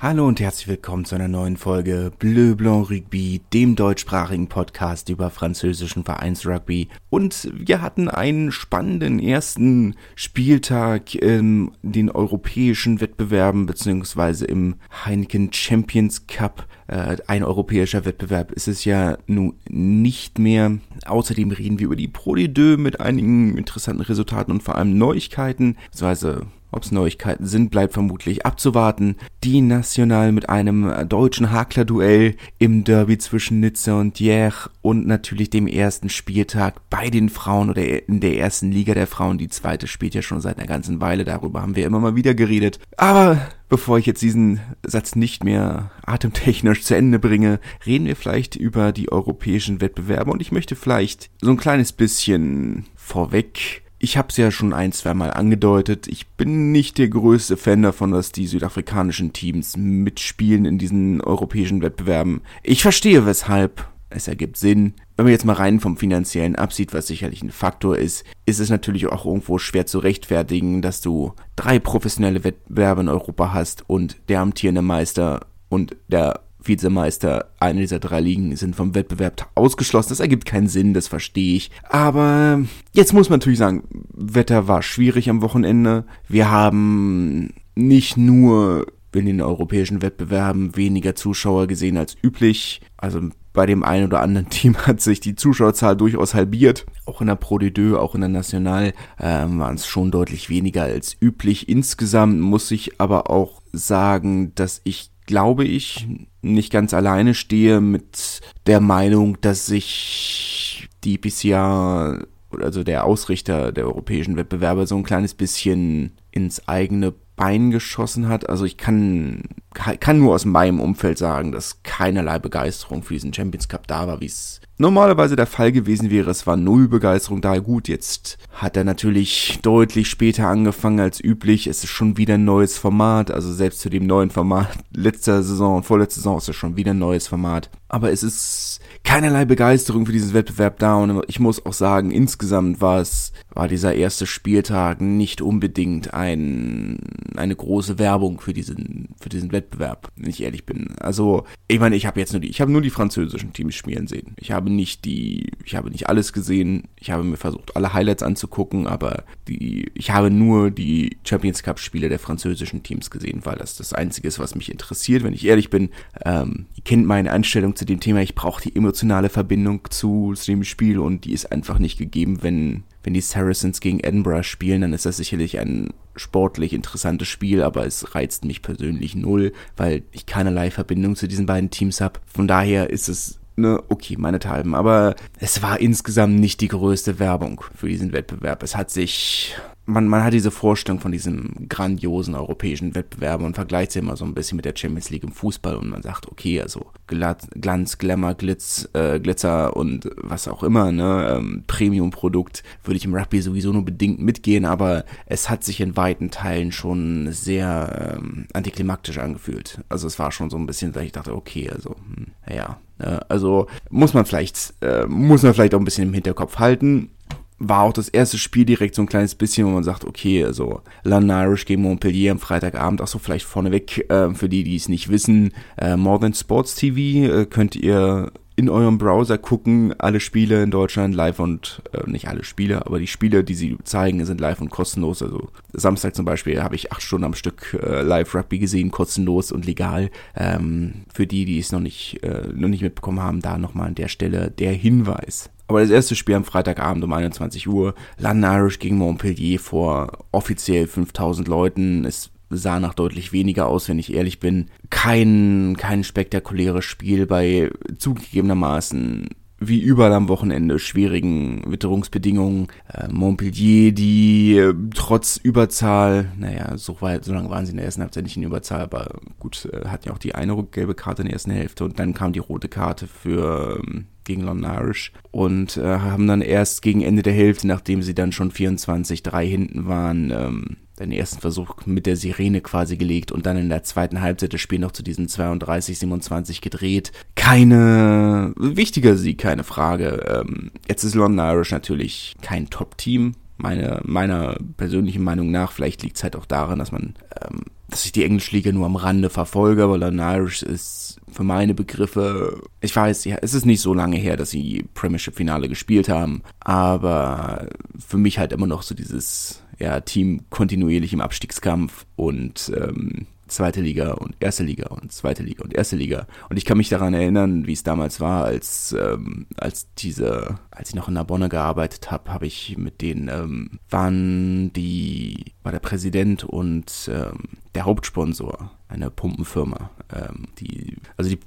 Hallo und herzlich willkommen zu einer neuen Folge Bleu Blanc Rugby, dem deutschsprachigen Podcast über französischen Vereinsrugby. Und wir hatten einen spannenden ersten Spieltag in den europäischen Wettbewerben beziehungsweise im Heineken Champions Cup. Äh, ein europäischer Wettbewerb ist es ja nun nicht mehr. Außerdem reden wir über die Pro de Deux mit einigen interessanten Resultaten und vor allem Neuigkeiten, beziehungsweise ob es Neuigkeiten sind, bleibt vermutlich abzuwarten. Die National mit einem deutschen Hakler-Duell im Derby zwischen Nizza und Dieppe und natürlich dem ersten Spieltag bei den Frauen oder in der ersten Liga der Frauen. Die zweite spielt ja schon seit einer ganzen Weile, darüber haben wir immer mal wieder geredet. Aber bevor ich jetzt diesen Satz nicht mehr atemtechnisch zu Ende bringe, reden wir vielleicht über die europäischen Wettbewerbe und ich möchte vielleicht so ein kleines bisschen vorweg ich habe es ja schon ein, zwei Mal angedeutet, ich bin nicht der größte Fan davon, dass die südafrikanischen Teams mitspielen in diesen europäischen Wettbewerben. Ich verstehe weshalb, es ergibt Sinn. Wenn man jetzt mal rein vom finanziellen absieht, was sicherlich ein Faktor ist, ist es natürlich auch irgendwo schwer zu rechtfertigen, dass du drei professionelle Wettbewerbe in Europa hast und der amtierende Meister und der Vizemeister, eine dieser drei Ligen sind vom Wettbewerb ausgeschlossen. Das ergibt keinen Sinn, das verstehe ich. Aber jetzt muss man natürlich sagen, Wetter war schwierig am Wochenende. Wir haben nicht nur in den europäischen Wettbewerben weniger Zuschauer gesehen als üblich. Also bei dem einen oder anderen Team hat sich die Zuschauerzahl durchaus halbiert. Auch in der Pro de Deux, auch in der National ähm, waren es schon deutlich weniger als üblich. Insgesamt muss ich aber auch sagen, dass ich glaube ich, nicht ganz alleine stehe mit der Meinung, dass sich die PCA, also der Ausrichter der europäischen Wettbewerbe, so ein kleines bisschen ins eigene Bein geschossen hat. Also ich kann, kann nur aus meinem Umfeld sagen, dass keinerlei Begeisterung für diesen Champions Cup da war, wie es normalerweise der Fall gewesen wäre. Es war null Begeisterung da. Gut, jetzt hat er natürlich deutlich später angefangen als üblich. Es ist schon wieder ein neues Format. Also selbst zu dem neuen Format letzter Saison und vorletzter Saison ist es schon wieder ein neues Format. Aber es ist keinerlei Begeisterung für dieses Wettbewerb da. Und ich muss auch sagen, insgesamt war es, war dieser erste Spieltag nicht unbedingt ein, eine große Werbung für diesen, für diesen Wettbewerb, wenn ich ehrlich bin. Also, ich meine, ich habe jetzt nur die, ich habe nur die französischen Teams spielen sehen. Ich habe nicht die, ich habe nicht alles gesehen. Ich habe mir versucht, alle Highlights anzugucken, aber die, ich habe nur die Champions Cup Spiele der französischen Teams gesehen, weil das das Einzige ist, was mich interessiert, wenn ich ehrlich bin. Ähm, ihr kennt meine Einstellung zu dem Thema. Ich brauche die emotionale Verbindung zu, zu dem Spiel und die ist einfach nicht gegeben, wenn wenn die Saracens gegen Edinburgh spielen, dann ist das sicherlich ein sportlich interessantes Spiel, aber es reizt mich persönlich null, weil ich keinerlei Verbindung zu diesen beiden Teams habe. Von daher ist es ne, okay, meinethalben. Aber es war insgesamt nicht die größte Werbung für diesen Wettbewerb. Es hat sich man, man hat diese Vorstellung von diesem grandiosen europäischen Wettbewerb und vergleicht sie immer so ein bisschen mit der Champions League im Fußball und man sagt, okay, also Glanz, Glamour, Glitz, äh, Glitzer und was auch immer, ne, ähm, Premium-Produkt würde ich im Rugby sowieso nur bedingt mitgehen, aber es hat sich in weiten Teilen schon sehr ähm, antiklimaktisch angefühlt. Also es war schon so ein bisschen, dass ich dachte, okay, also, hm, ja, äh, also muss man vielleicht, äh, muss man vielleicht auch ein bisschen im Hinterkopf halten war auch das erste Spiel direkt so ein kleines bisschen, wo man sagt, okay, also Irish gegen Montpellier am Freitagabend, auch so vielleicht vorneweg, äh, für die, die es nicht wissen, äh, More Than Sports TV äh, könnt ihr in eurem Browser gucken, alle Spiele in Deutschland live und, äh, nicht alle Spiele, aber die Spiele, die sie zeigen, sind live und kostenlos. Also Samstag zum Beispiel habe ich acht Stunden am Stück äh, live Rugby gesehen, kostenlos und legal. Ähm, für die, die es noch nicht, äh, noch nicht mitbekommen haben, da nochmal an der Stelle der Hinweis. Aber das erste Spiel am Freitagabend um 21 Uhr, London Irish gegen Montpellier vor offiziell 5000 Leuten. Es sah nach deutlich weniger aus, wenn ich ehrlich bin. Kein, kein spektakuläres Spiel bei zugegebenermaßen wie überall am Wochenende schwierigen Witterungsbedingungen. Äh, Montpellier, die äh, trotz Überzahl, naja, so, weit, so lange waren sie in der ersten Halbzeit nicht in Überzahl, aber gut, äh, hatten ja auch die eine gelbe Karte in der ersten Hälfte und dann kam die rote Karte für ähm, gegen London Irish und äh, haben dann erst gegen Ende der Hälfte, nachdem sie dann schon 24-3 hinten waren, ähm, den ersten Versuch mit der Sirene quasi gelegt und dann in der zweiten Halbzeit das Spiel noch zu diesem 32-27 gedreht. Keine wichtiger Sieg, keine Frage. Ähm, jetzt ist London Irish natürlich kein Top-Team. Meine, meiner persönlichen Meinung nach, vielleicht liegt es halt auch daran, dass man ähm, dass ich die Englische Liga nur am Rande verfolge, aber London Irish ist für meine Begriffe, ich weiß, ja, es ist nicht so lange her, dass sie Premiership-Finale gespielt haben, aber für mich halt immer noch so dieses ja, Team kontinuierlich im Abstiegskampf und ähm, zweite Liga und erste Liga und zweite Liga und erste Liga. Und ich kann mich daran erinnern, wie es damals war, als ähm, als diese, als ich noch in Narbonne gearbeitet habe, habe ich mit denen ähm, waren die war der Präsident und ähm, der Hauptsponsor eine Pumpenfirma. Ähm, die, also die,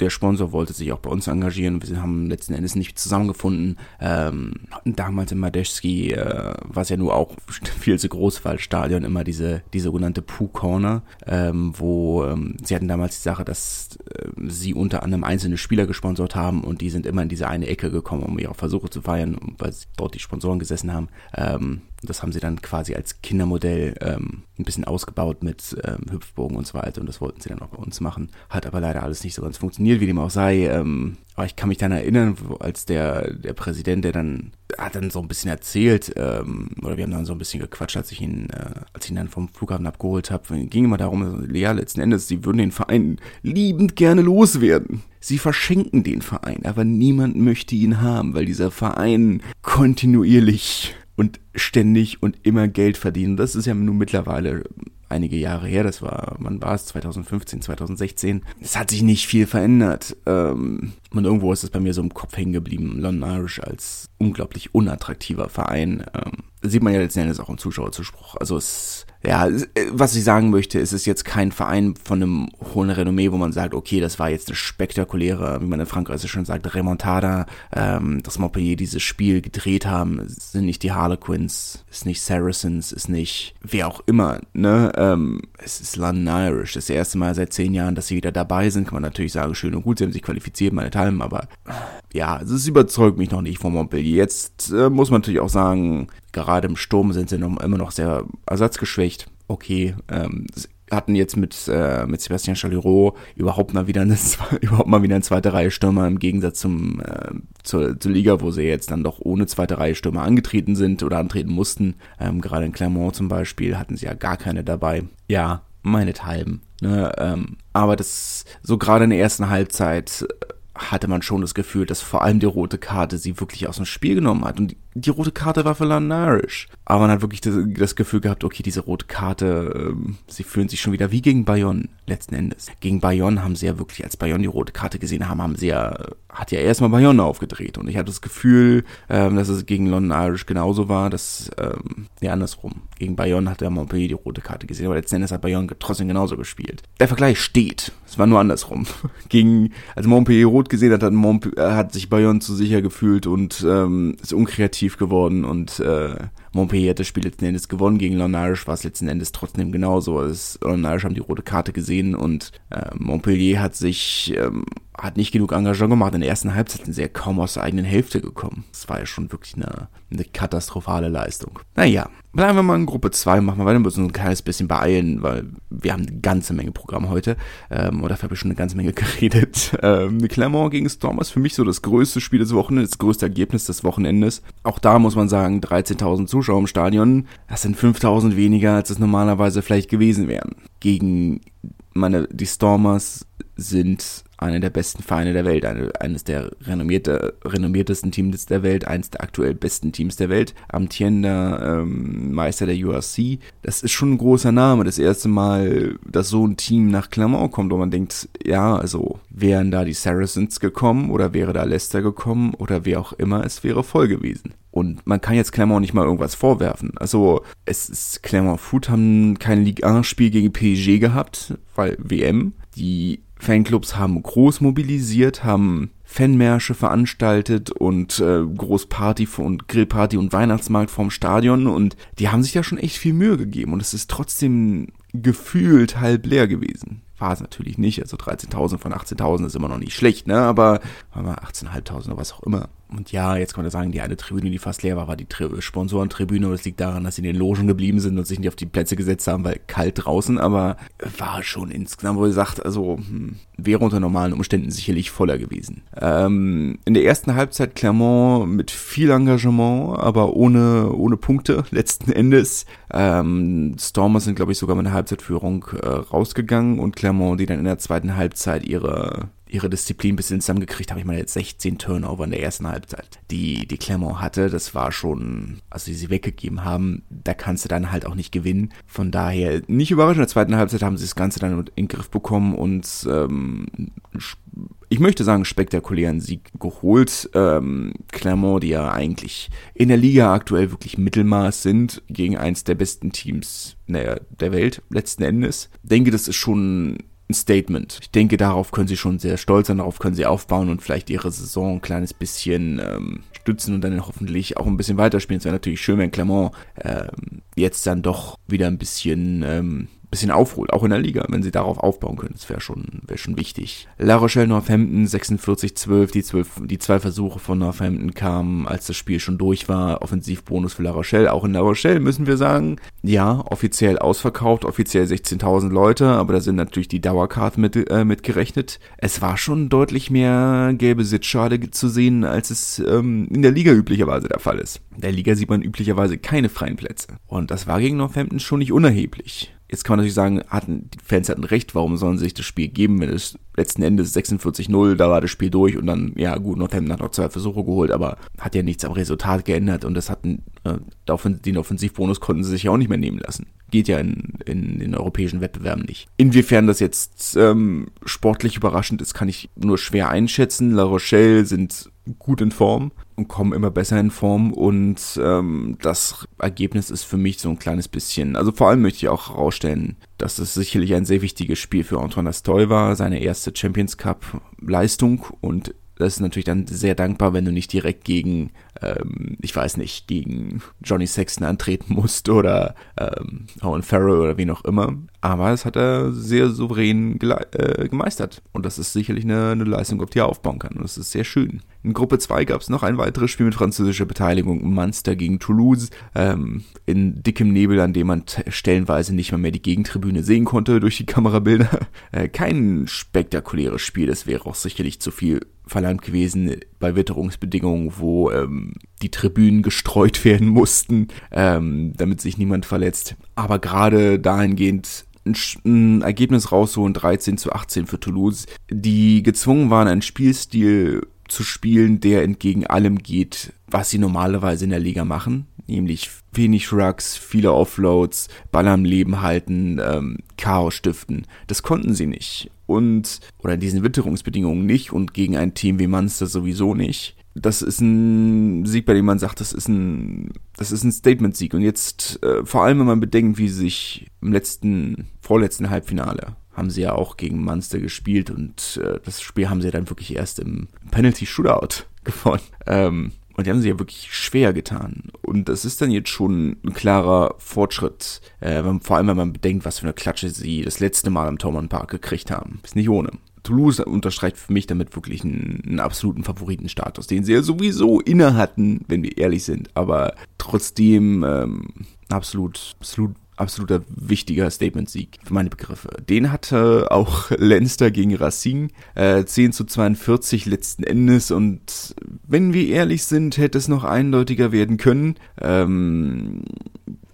der Sponsor wollte sich auch bei uns engagieren. Wir haben letzten Endes nicht zusammengefunden. Ähm, damals in Madeschski äh, war es ja nur auch viel zu groß für das Stadion immer diese die sogenannte Pooh Corner, ähm, wo ähm, sie hatten damals die Sache, dass äh, sie unter anderem einzelne Spieler gesponsert haben und die sind immer in diese eine Ecke gekommen, um ihre Versuche zu feiern, weil dort die Sponsoren gesessen haben. Ähm, das haben sie dann quasi als Kindermodell ähm, ein bisschen ausgebaut mit ähm, Hüpfbogen und so weiter. Und das wollten sie dann auch bei uns machen. Hat aber leider alles nicht so ganz funktioniert, wie dem auch sei. Ähm, aber ich kann mich dann erinnern, als der, der Präsident, der dann hat dann so ein bisschen erzählt, ähm, oder wir haben dann so ein bisschen gequatscht, als ich ihn, äh, als ich ihn dann vom Flughafen abgeholt habe. Ging immer darum, ja, letzten Endes, sie würden den Verein liebend gerne loswerden. Sie verschenken den Verein, aber niemand möchte ihn haben, weil dieser Verein kontinuierlich und ständig und immer Geld verdienen. Das ist ja nun mittlerweile einige Jahre her, das war, wann war es, 2015, 2016. Es hat sich nicht viel verändert. Ähm, und irgendwo ist es bei mir so im Kopf hängen geblieben, London Irish als unglaublich unattraktiver Verein. Ähm, sieht man ja letzten Endes auch im Zuschauerzuspruch. Also es ja, äh, was ich sagen möchte, ist es jetzt kein Verein von einem hohen Renommee, wo man sagt, okay, das war jetzt eine spektakuläre, wie man in Frankreich schon sagt, Remontada, ähm, dass Montpellier dieses Spiel gedreht haben, sind nicht die Harlequins, ist nicht Saracens, ist nicht wer auch immer, ne, ähm, es ist London Irish, das erste Mal seit zehn Jahren, dass sie wieder dabei sind, kann man natürlich sagen, schön und gut, sie haben sich qualifiziert, meine Teilen, aber ja, also es überzeugt mich noch nicht von Montpellier. Jetzt äh, muss man natürlich auch sagen, gerade im Sturm sind sie noch, immer noch sehr ersatzgeschwächt. Okay, ähm, hatten jetzt mit, äh, mit Sebastian Chalureau überhaupt mal wieder eine, überhaupt mal wieder eine zweite Reihe Stürmer im Gegensatz zum, äh, zur, zur Liga, wo sie jetzt dann doch ohne zweite Reihe Stürmer angetreten sind oder antreten mussten. Ähm, gerade in Clermont zum Beispiel hatten sie ja gar keine dabei. Ja, meinethalben. Ne? Ähm, aber das, so gerade in der ersten Halbzeit hatte man schon das Gefühl, dass vor allem die rote Karte sie wirklich aus dem Spiel genommen hat. Und die, rote Karte war für Lanarish. Aber man hat wirklich das, das, Gefühl gehabt, okay, diese rote Karte, ähm, sie fühlen sich schon wieder wie gegen Bayonne letzten Endes. Gegen Bayonne haben sie ja wirklich, als Bayonne die rote Karte gesehen haben, haben sie ja, hat ja erstmal Bayonne aufgedreht. Und ich hatte das Gefühl, ähm, dass es gegen London Irish genauso war, dass, ähm, ja, andersrum. Gegen Bayonne hat der Montpellier die rote Karte gesehen, aber letzten Endes hat Bayonne trotzdem genauso gespielt. Der Vergleich steht. Es war nur andersrum. gegen, als Montpellier rot gesehen hat, hat, äh, hat sich Bayonne zu sicher gefühlt und ähm, ist unkreativ geworden und äh, Montpellier hat das Spiel letzten Endes gewonnen. Gegen Lonarisch war es letzten Endes trotzdem genauso. Lonarisch haben die rote Karte gesehen und äh, Montpellier hat sich ähm, hat nicht genug Engagement gemacht. In der ersten Halbzeit sind sie ja kaum aus der eigenen Hälfte gekommen. Das war ja schon wirklich eine, eine katastrophale Leistung. Naja, bleiben wir mal in Gruppe 2, machen wir weiter, müssen uns ein kleines bisschen beeilen, weil wir haben eine ganze Menge Programm heute. Ähm, oder dafür habe ich schon eine ganze Menge geredet. Ähm, Clermont gegen Storm ist für mich so das größte Spiel des Wochenendes, das größte Ergebnis des Wochenendes. Auch da muss man sagen, 13.000 Zuschauer im Stadion, das sind 5.000 weniger, als es normalerweise vielleicht gewesen wären. Gegen meine, die Stormers sind einer der besten Vereine der Welt, eine, eines der renommierte, renommiertesten Teams der Welt, eines der aktuell besten Teams der Welt, amtierender ähm, Meister der URC. Das ist schon ein großer Name. Das erste Mal, dass so ein Team nach Clermont kommt, wo man denkt, ja, also wären da die Saracens gekommen oder wäre da Leicester gekommen oder wer auch immer, es wäre voll gewesen. Und man kann jetzt Clermont nicht mal irgendwas vorwerfen. Also, es ist, Clermont Foot haben kein Ligue 1 Spiel gegen PSG gehabt, weil WM. Die Fanclubs haben groß mobilisiert, haben Fanmärsche veranstaltet und äh, Großparty und Grillparty und Weihnachtsmarkt vorm Stadion und die haben sich da schon echt viel Mühe gegeben und es ist trotzdem gefühlt halb leer gewesen. War es natürlich nicht. Also 13.000 von 18.000 ist immer noch nicht schlecht, ne? Aber 18.500 oder was auch immer. Und ja, jetzt kann man sagen, die eine Tribüne, die fast leer war, war die Tri Sponsorentribüne. Das liegt daran, dass sie in den Logen geblieben sind und sich nicht auf die Plätze gesetzt haben, weil kalt draußen. Aber war schon insgesamt, wo ihr sagt, also hm, wäre unter normalen Umständen sicherlich voller gewesen. Ähm, in der ersten Halbzeit Clermont mit viel Engagement, aber ohne, ohne Punkte letzten Endes. Ähm, Stormers sind, glaube ich, sogar mit einer Halbzeitführung äh, rausgegangen und Clermont, die dann in der zweiten Halbzeit ihre ihre Disziplin ein bisschen zusammengekriegt habe. Ich meine, jetzt 16 Turnover in der ersten Halbzeit, die die Clermont hatte. Das war schon, also die sie weggegeben haben, da kannst du dann halt auch nicht gewinnen. Von daher, nicht überraschend, in der zweiten Halbzeit haben sie das Ganze dann in den Griff bekommen und ähm, ich möchte sagen, spektakulären Sieg geholt. Ähm, Clermont, die ja eigentlich in der Liga aktuell wirklich Mittelmaß sind, gegen eins der besten Teams naja, der Welt, letzten Endes. Denke, das ist schon ein Statement. Ich denke, darauf können sie schon sehr stolz sein, darauf können sie aufbauen und vielleicht ihre Saison ein kleines bisschen ähm, stützen und dann hoffentlich auch ein bisschen weiterspielen. Es wäre natürlich schön, wenn Clermont ähm, jetzt dann doch wieder ein bisschen ähm, bisschen aufholt, auch in der Liga, wenn sie darauf aufbauen können. Das wäre schon, wäre schon wichtig. La Rochelle Northampton 46-12, die, 12, die zwei Versuche von Northampton kamen, als das Spiel schon durch war. Offensivbonus für La Rochelle. Auch in La Rochelle müssen wir sagen, ja, offiziell ausverkauft, offiziell 16.000 Leute, aber da sind natürlich die Dauerkarten mit, äh, mitgerechnet. Es war schon deutlich mehr gelbe Sitzschale zu sehen, als es ähm, in der Liga üblicherweise der Fall ist. In der Liga sieht man üblicherweise keine freien Plätze. Und das war gegen Northampton schon nicht unerheblich. Jetzt kann man natürlich sagen, hatten, die Fans hatten recht, warum sollen sie sich das Spiel geben, wenn es letzten Endes 46-0, da war das Spiel durch und dann, ja gut, Northampton hat noch zwei Versuche geholt, aber hat ja nichts am Resultat geändert und das hatten, äh, den Offensivbonus konnten sie sich ja auch nicht mehr nehmen lassen. Geht ja in, in den europäischen Wettbewerben nicht. Inwiefern das jetzt ähm, sportlich überraschend ist, kann ich nur schwer einschätzen. La Rochelle sind gut in Form und kommen immer besser in Form und ähm, das Ergebnis ist für mich so ein kleines bisschen, also vor allem möchte ich auch herausstellen, dass es sicherlich ein sehr wichtiges Spiel für Antoine Astoy war, seine erste Champions Cup Leistung und das ist natürlich dann sehr dankbar, wenn du nicht direkt gegen, ähm, ich weiß nicht, gegen Johnny Sexton antreten musst oder ähm, Owen Farrell oder wen auch immer. Aber das hat er sehr souverän äh, gemeistert. Und das ist sicherlich eine, eine Leistung, auf die er aufbauen kann. Und das ist sehr schön. In Gruppe 2 gab es noch ein weiteres Spiel mit französischer Beteiligung. Munster gegen Toulouse. Ähm, in dickem Nebel, an dem man stellenweise nicht mal mehr die Gegentribüne sehen konnte durch die Kamerabilder. Äh, kein spektakuläres Spiel. Das wäre auch sicherlich zu viel verlangt gewesen bei Witterungsbedingungen, wo ähm, die Tribünen gestreut werden mussten, ähm, damit sich niemand verletzt. Aber gerade dahingehend ein, ein Ergebnis rausholen, 13 zu 18 für Toulouse, die gezwungen waren, einen Spielstil zu spielen, der entgegen allem geht, was sie normalerweise in der Liga machen, nämlich wenig Rucks, viele Offloads, Ball am Leben halten, ähm, Chaos stiften. Das konnten sie nicht. Und, oder in diesen Witterungsbedingungen nicht und gegen ein Team wie Munster sowieso nicht. Das ist ein Sieg, bei dem man sagt, das ist ein, das ist ein Statement-Sieg. Und jetzt, äh, vor allem, wenn man bedenkt, wie sie sich im letzten, vorletzten Halbfinale haben sie ja auch gegen Munster gespielt und äh, das Spiel haben sie dann wirklich erst im Penalty Shootout gewonnen. Ähm, und die haben sie ja wirklich schwer getan. Und das ist dann jetzt schon ein klarer Fortschritt. Äh, vor allem, wenn man bedenkt, was für eine Klatsche sie das letzte Mal am Thormann Park gekriegt haben. Ist nicht ohne. Toulouse unterstreicht für mich damit wirklich einen, einen, absoluten Favoritenstatus, den sie ja sowieso inne hatten, wenn wir ehrlich sind. Aber trotzdem ähm, absolut, absolut absoluter wichtiger Statement-Sieg für meine Begriffe. Den hatte auch Leinster gegen Racing, äh, 10 zu 42 letzten Endes und wenn wir ehrlich sind, hätte es noch eindeutiger werden können. Ähm,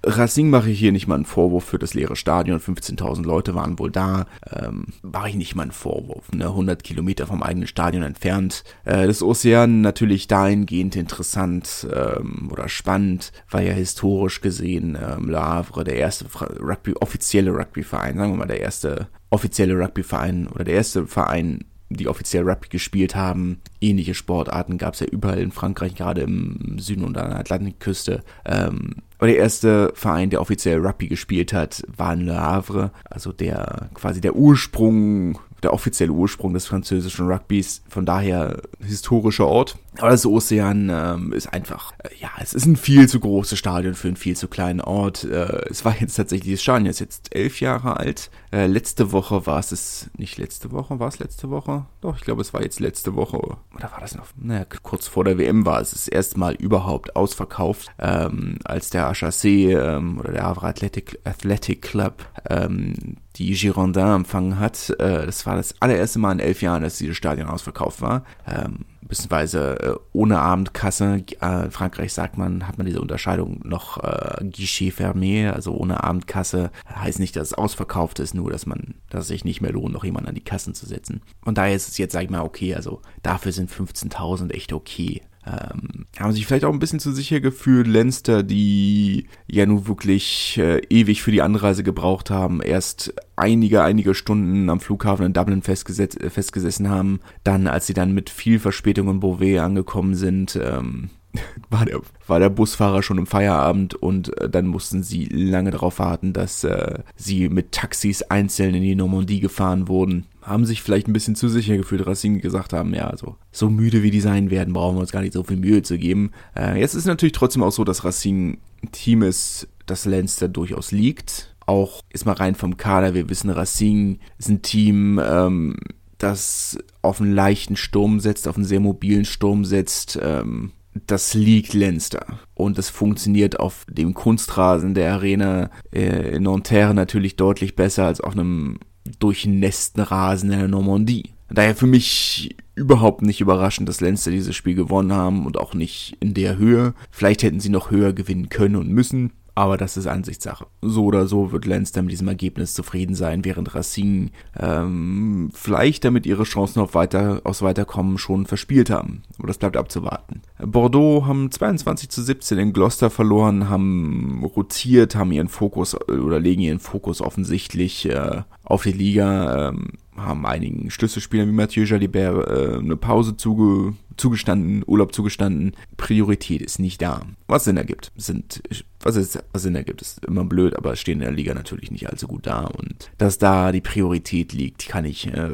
Racing mache ich hier nicht mal einen Vorwurf für das leere Stadion. 15.000 Leute waren wohl da. Ähm, mache ich nicht mal einen Vorwurf. Ne? 100 Kilometer vom eigenen Stadion entfernt. Äh, das Ozean natürlich dahingehend interessant ähm, oder spannend, weil ja historisch gesehen ähm, Le Havre der erste Rugby, offizielle Rugbyverein, sagen wir mal der erste offizielle Rugbyverein oder der erste Verein die offiziell Rugby gespielt haben. Ähnliche Sportarten gab es ja überall in Frankreich, gerade im Süden und an der Atlantikküste. Ähm, aber der erste Verein, der offiziell Rugby gespielt hat, war in Le Havre, also der quasi der Ursprung, der offizielle Ursprung des französischen Rugbys. Von daher historischer Ort. Aber das Ozean ähm, ist einfach, äh, ja, es ist ein viel zu großes Stadion für einen viel zu kleinen Ort. Äh, es war jetzt tatsächlich, das Stadion ist jetzt elf Jahre alt. Äh, letzte Woche war es, es nicht letzte Woche, war es letzte Woche? Doch, ich glaube, es war jetzt letzte Woche. Oder war das noch? Naja, kurz vor der WM war es das erste Mal überhaupt ausverkauft, ähm, als der HAC ähm, oder der Havre Athletic, Athletic Club ähm, die Girondin empfangen hat. Äh, das war das allererste Mal in elf Jahren, dass dieses Stadion ausverkauft war. Ähm, beziehungsweise äh, ohne Abendkasse. Äh, in Frankreich sagt man, hat man diese Unterscheidung noch äh, Guichet fermé, also ohne Abendkasse. Heißt nicht, dass es ausverkauft ist, nur dass man, dass es sich nicht mehr lohnt, noch jemanden an die Kassen zu setzen. Und daher ist es jetzt, sag ich mal, okay, also dafür sind 15.000 echt okay. Ähm, haben sich vielleicht auch ein bisschen zu sicher gefühlt, Lenster, die ja nun wirklich äh, ewig für die Anreise gebraucht haben, erst einige, einige Stunden am Flughafen in Dublin festgesetzt, äh, festgesessen haben, dann, als sie dann mit viel Verspätung in Beauvais angekommen sind, ähm, war der, war der Busfahrer schon im Feierabend und äh, dann mussten sie lange darauf warten, dass äh, sie mit Taxis einzeln in die Normandie gefahren wurden. Haben sich vielleicht ein bisschen zu sicher gefühlt, dass sie gesagt haben, ja, also so müde wie die sein werden, brauchen wir uns gar nicht so viel Mühe zu geben. Äh, jetzt ist natürlich trotzdem auch so, dass Racing ein Team ist, das Lenster durchaus liegt. Auch ist mal rein vom Kader, wir wissen, Racing ist ein Team, ähm, das auf einen leichten Sturm setzt, auf einen sehr mobilen Sturm setzt. Ähm, das liegt Lenster. Und es funktioniert auf dem Kunstrasen der Arena äh, in Nanterre natürlich deutlich besser als auf einem durchnässten Rasen in der Normandie. Daher für mich überhaupt nicht überraschend, dass Lenster dieses Spiel gewonnen haben und auch nicht in der Höhe. Vielleicht hätten sie noch höher gewinnen können und müssen. Aber das ist Ansichtssache. So oder so wird Leinster mit diesem Ergebnis zufrieden sein, während Racing ähm, vielleicht damit ihre Chancen auf weiter, aufs Weiterkommen schon verspielt haben. Aber das bleibt abzuwarten. Bordeaux haben 22 zu 17 in Gloucester verloren, haben rotiert, haben ihren Fokus oder legen ihren Fokus offensichtlich äh, auf die Liga. Ähm, haben einigen Schlüsselspielern wie Mathieu Jalibert äh, eine Pause zuge zugestanden, Urlaub zugestanden. Priorität ist nicht da. Was Sinn ergibt, sind, was, ist, was Sinn ergibt, ist immer blöd, aber stehen in der Liga natürlich nicht allzu gut da. Und dass da die Priorität liegt, kann ich äh,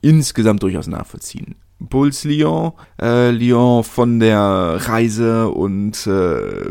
insgesamt durchaus nachvollziehen. Bulls Lyon, äh, Lyon von der Reise und äh,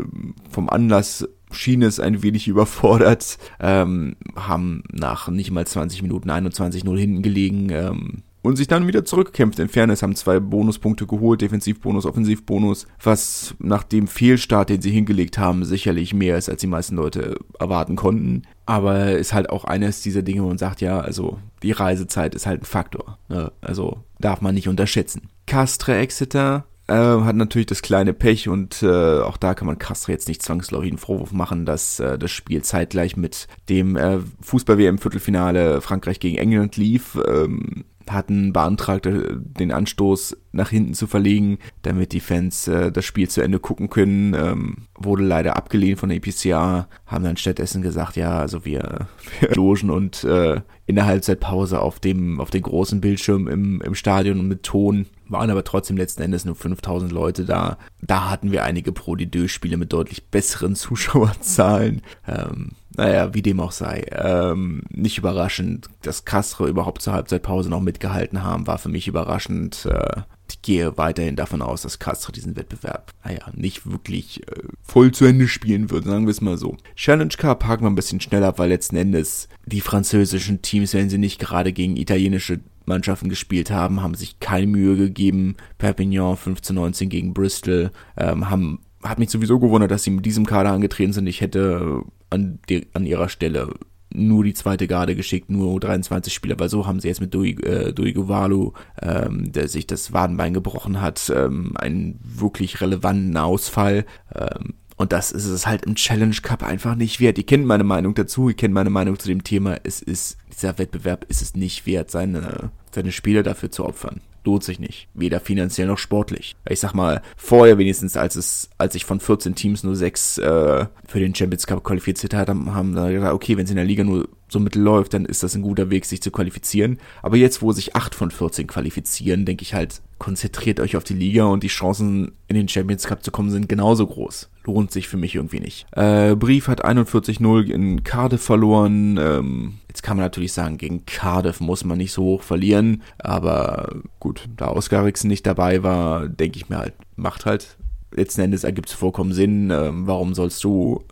vom Anlass schien es ein wenig überfordert, ähm, haben nach nicht mal 20 Minuten 21-0 hinten gelegen ähm, und sich dann wieder zurückgekämpft. In Fairness haben zwei Bonuspunkte geholt, Defensivbonus, Offensivbonus, was nach dem Fehlstart, den sie hingelegt haben, sicherlich mehr ist, als die meisten Leute erwarten konnten. Aber ist halt auch eines dieser Dinge, wo man sagt, ja, also die Reisezeit ist halt ein Faktor. Ne? Also darf man nicht unterschätzen. Castre Exeter äh, hat natürlich das kleine Pech und äh, auch da kann man Castre jetzt nicht zwangsläufig einen Vorwurf machen, dass äh, das Spiel zeitgleich mit dem äh, Fußball-WM-Viertelfinale Frankreich gegen England lief. Ähm, hatten beantragt, äh, den Anstoß nach hinten zu verlegen, damit die Fans äh, das Spiel zu Ende gucken können. Ähm, wurde leider abgelehnt von der EPCA, haben dann stattdessen gesagt, ja, also wir, wir logen und äh, in der Halbzeitpause auf dem, auf den großen Bildschirm im, im Stadion und mit Ton waren aber trotzdem letzten Endes nur 5000 Leute da. Da hatten wir einige Pro de Spiele mit deutlich besseren Zuschauerzahlen. Ähm, naja, wie dem auch sei. Ähm, nicht überraschend, dass Castro überhaupt zur Halbzeitpause noch mitgehalten haben, war für mich überraschend. Äh, ich gehe weiterhin davon aus, dass Castro diesen Wettbewerb, naja, nicht wirklich äh, voll zu Ende spielen wird, sagen wir es mal so. Challenge Cup haken wir ein bisschen schneller, weil letzten Endes die französischen Teams, wenn sie nicht gerade gegen italienische Mannschaften gespielt haben, haben sich keine Mühe gegeben. Perpignan 15-19 gegen Bristol, ähm, haben hat mich sowieso gewundert, dass sie mit diesem Kader angetreten sind. Ich hätte an, die, an ihrer Stelle nur die zweite Garde geschickt, nur 23 Spieler, weil so haben sie jetzt mit Dui, äh, Dui Guvalu, ähm, der sich das Wadenbein gebrochen hat, ähm, einen wirklich relevanten Ausfall. Ähm, und das ist es halt im Challenge Cup einfach nicht wert. Ihr kennt meine Meinung dazu, ihr kennt meine Meinung zu dem Thema. Es ist, dieser Wettbewerb ist es nicht wert, seine, seine Spieler dafür zu opfern lohnt sich nicht. Weder finanziell noch sportlich. Ich sag mal, vorher wenigstens, als es, als ich von 14 Teams nur sechs äh, für den Champions Cup qualifiziert hat, haben, haben da gesagt, okay, wenn es in der Liga nur so mittel läuft, dann ist das ein guter Weg, sich zu qualifizieren. Aber jetzt, wo sich acht von 14 qualifizieren, denke ich halt, konzentriert euch auf die Liga und die Chancen in den Champions Cup zu kommen sind genauso groß. Lohnt sich für mich irgendwie nicht. Äh, Brief hat 41-0 in Cardiff verloren. Ähm, jetzt kann man natürlich sagen, gegen Cardiff muss man nicht so hoch verlieren. Aber gut, da Oscar Rixen nicht dabei war, denke ich mir halt, macht halt. Letzten Endes ergibt es vollkommen Sinn. Ähm, warum sollst du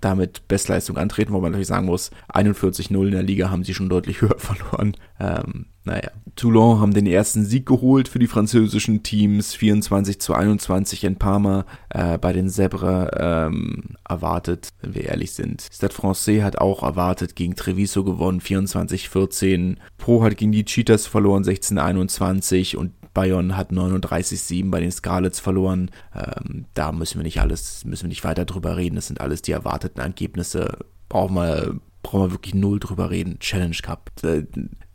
damit Bestleistung antreten, wo man natürlich sagen muss, 41-0 in der Liga haben sie schon deutlich höher verloren. Ähm, naja, Toulon haben den ersten Sieg geholt für die französischen Teams, 24 zu 21 in Parma äh, bei den Zebra ähm, erwartet, wenn wir ehrlich sind. Stade Francais hat auch erwartet gegen Treviso gewonnen, 24-14. Pro hat gegen die Cheetahs verloren, 16-21 und Bayern hat 39-7 bei den Scarlets verloren. Ähm, da müssen wir nicht alles, müssen wir nicht weiter drüber reden. Das sind alles die erwarteten Ergebnisse. Brauchen wir, brauchen wir wirklich null drüber reden. Challenge Cup. Äh,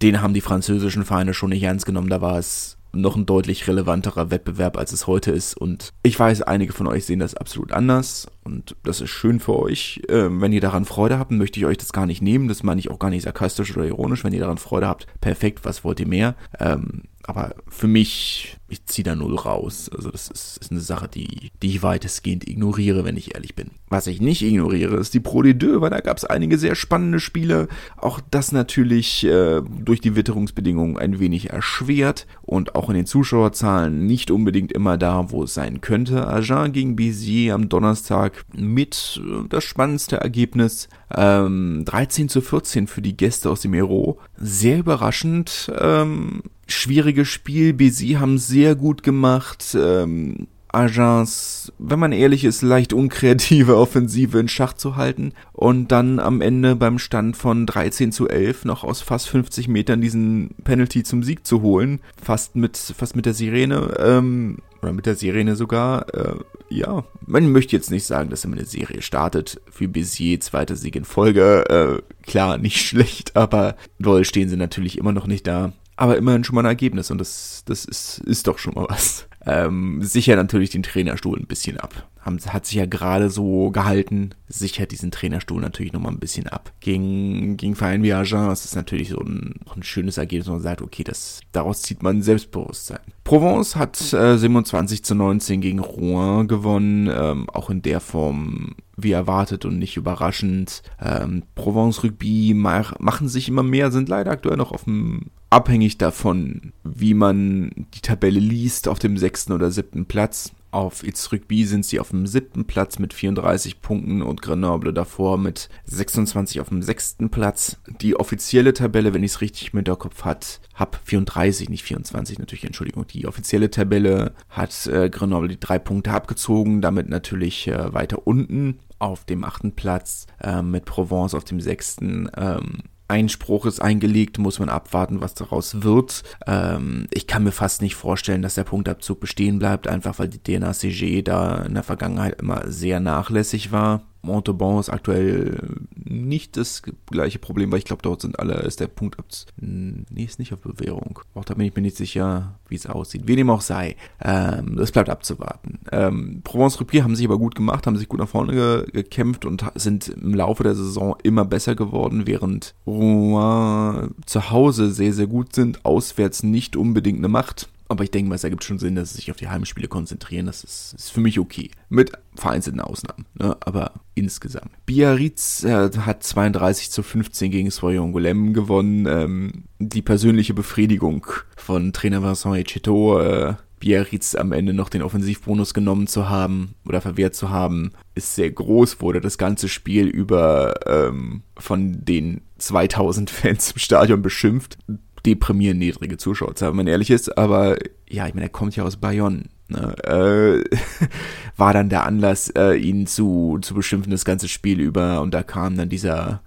den haben die französischen Vereine schon nicht ernst genommen. Da war es noch ein deutlich relevanterer Wettbewerb, als es heute ist. Und ich weiß, einige von euch sehen das absolut anders. Und das ist schön für euch. Ähm, wenn ihr daran Freude habt, möchte ich euch das gar nicht nehmen. Das meine ich auch gar nicht sarkastisch oder ironisch. Wenn ihr daran Freude habt, perfekt, was wollt ihr mehr? Ähm, aber für mich, ich ziehe da null raus. Also das ist, ist, eine Sache, die, die ich weitestgehend ignoriere, wenn ich ehrlich bin. Was ich nicht ignoriere, ist die Pro de Deux, weil da gab es einige sehr spannende Spiele. Auch das natürlich äh, durch die Witterungsbedingungen ein wenig erschwert und auch in den Zuschauerzahlen nicht unbedingt immer da, wo es sein könnte. Agen gegen Béziers am Donnerstag mit äh, das spannendste Ergebnis. Ähm, 13 zu 14 für die Gäste aus dem Ero. Sehr überraschend. Ähm, schwieriges Spiel. BC haben sehr gut gemacht. Ähm, Agents, wenn man ehrlich ist, leicht unkreative Offensive in Schach zu halten und dann am Ende beim Stand von 13 zu 11 noch aus fast 50 Metern diesen Penalty zum Sieg zu holen. Fast mit, fast mit der Sirene, ähm, oder mit der Sirene sogar. Äh, ja, man möchte jetzt nicht sagen, dass immer eine Serie startet. Für Bézier, zweiter Sieg in Folge. Äh, klar, nicht schlecht, aber doll stehen sie natürlich immer noch nicht da aber immerhin schon mal ein Ergebnis und das, das ist, ist doch schon mal was. Ähm, sicher natürlich den Trainerstuhl ein bisschen ab. Haben, hat sich ja gerade so gehalten, sichert diesen Trainerstuhl natürlich nochmal ein bisschen ab. Gegen, gegen Verein wie Agen ist es natürlich so ein, ein schönes Ergebnis, wo man sagt, okay, das, daraus zieht man Selbstbewusstsein. Provence hat äh, 27 zu 19 gegen Rouen gewonnen, ähm, auch in der Form wie erwartet und nicht überraschend. Ähm, Provence Rugby mach, machen sich immer mehr, sind leider aktuell noch auf dem abhängig davon, wie man die Tabelle liest, auf dem sechsten oder siebten Platz. Auf It's Rugby sind sie auf dem siebten Platz mit 34 Punkten und Grenoble davor mit 26 auf dem sechsten Platz. Die offizielle Tabelle, wenn ich es richtig mit der Kopf hat, hab 34, nicht 24 natürlich, Entschuldigung. Die offizielle Tabelle hat äh, Grenoble die drei Punkte abgezogen, damit natürlich äh, weiter unten auf dem achten Platz äh, mit Provence auf dem sechsten. Ähm, Einspruch ist eingelegt, muss man abwarten, was daraus wird. Ähm, ich kann mir fast nicht vorstellen, dass der Punktabzug bestehen bleibt, einfach weil die DNACG da in der Vergangenheit immer sehr nachlässig war. Montauban ist aktuell nicht das gleiche Problem, weil ich glaube, dort sind alle, ist der Punkt ab. Nee, ist nicht auf Bewährung. Auch da bin ich mir nicht sicher, wie es aussieht. Wie dem auch sei. Ähm, das bleibt abzuwarten. Ähm, Provence Rugby haben sich aber gut gemacht, haben sich gut nach vorne ge gekämpft und sind im Laufe der Saison immer besser geworden, während Rouen zu Hause sehr, sehr gut sind, auswärts nicht unbedingt eine Macht. Aber ich denke mal, es ergibt schon Sinn, dass sie sich auf die Heimspiele konzentrieren. Das ist, ist für mich okay. Mit vereinzelten Ausnahmen. Ne? Aber insgesamt. Biarritz äh, hat 32 zu 15 gegen Soyongolem gewonnen. Ähm, die persönliche Befriedigung von Trainer Vincent Echeto, äh, Biarritz am Ende noch den Offensivbonus genommen zu haben oder verwehrt zu haben, ist sehr groß, wurde das ganze Spiel über ähm, von den 2000 Fans im Stadion beschimpft deprimierend niedrige Zuschauerzahl, wenn man ehrlich ist. Aber ja, ich meine, er kommt ja aus Bayonne. Ne? Äh, war dann der Anlass, äh, ihn zu, zu beschimpfen, das ganze Spiel über. Und da kam dann dieser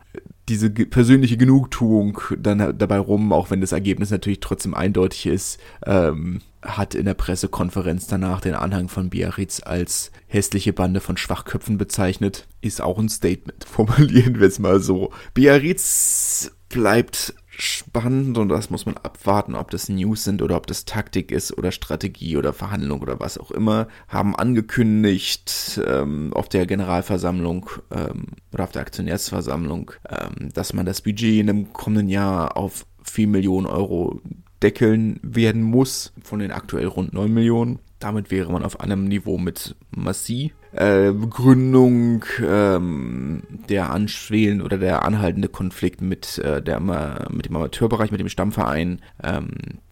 diese persönliche Genugtuung dann dabei rum, auch wenn das Ergebnis natürlich trotzdem eindeutig ist, ähm, hat in der Pressekonferenz danach den Anhang von Biarritz als hässliche Bande von Schwachköpfen bezeichnet. Ist auch ein Statement, formulieren wir es mal so. Biarritz bleibt spannend und das muss man abwarten, ob das News sind oder ob das Taktik ist oder Strategie oder Verhandlung oder was auch immer, haben angekündigt ähm, auf der Generalversammlung ähm, oder auf der Aktionärsversammlung, ähm, dass man das Budget in dem kommenden Jahr auf 4 Millionen Euro deckeln werden muss. Von den aktuell rund 9 Millionen damit wäre man auf einem Niveau mit Massi. Äh, Gründung, ähm, der anschwelen oder der anhaltende Konflikt mit, äh, der, mit dem Amateurbereich, mit dem Stammverein, ähm,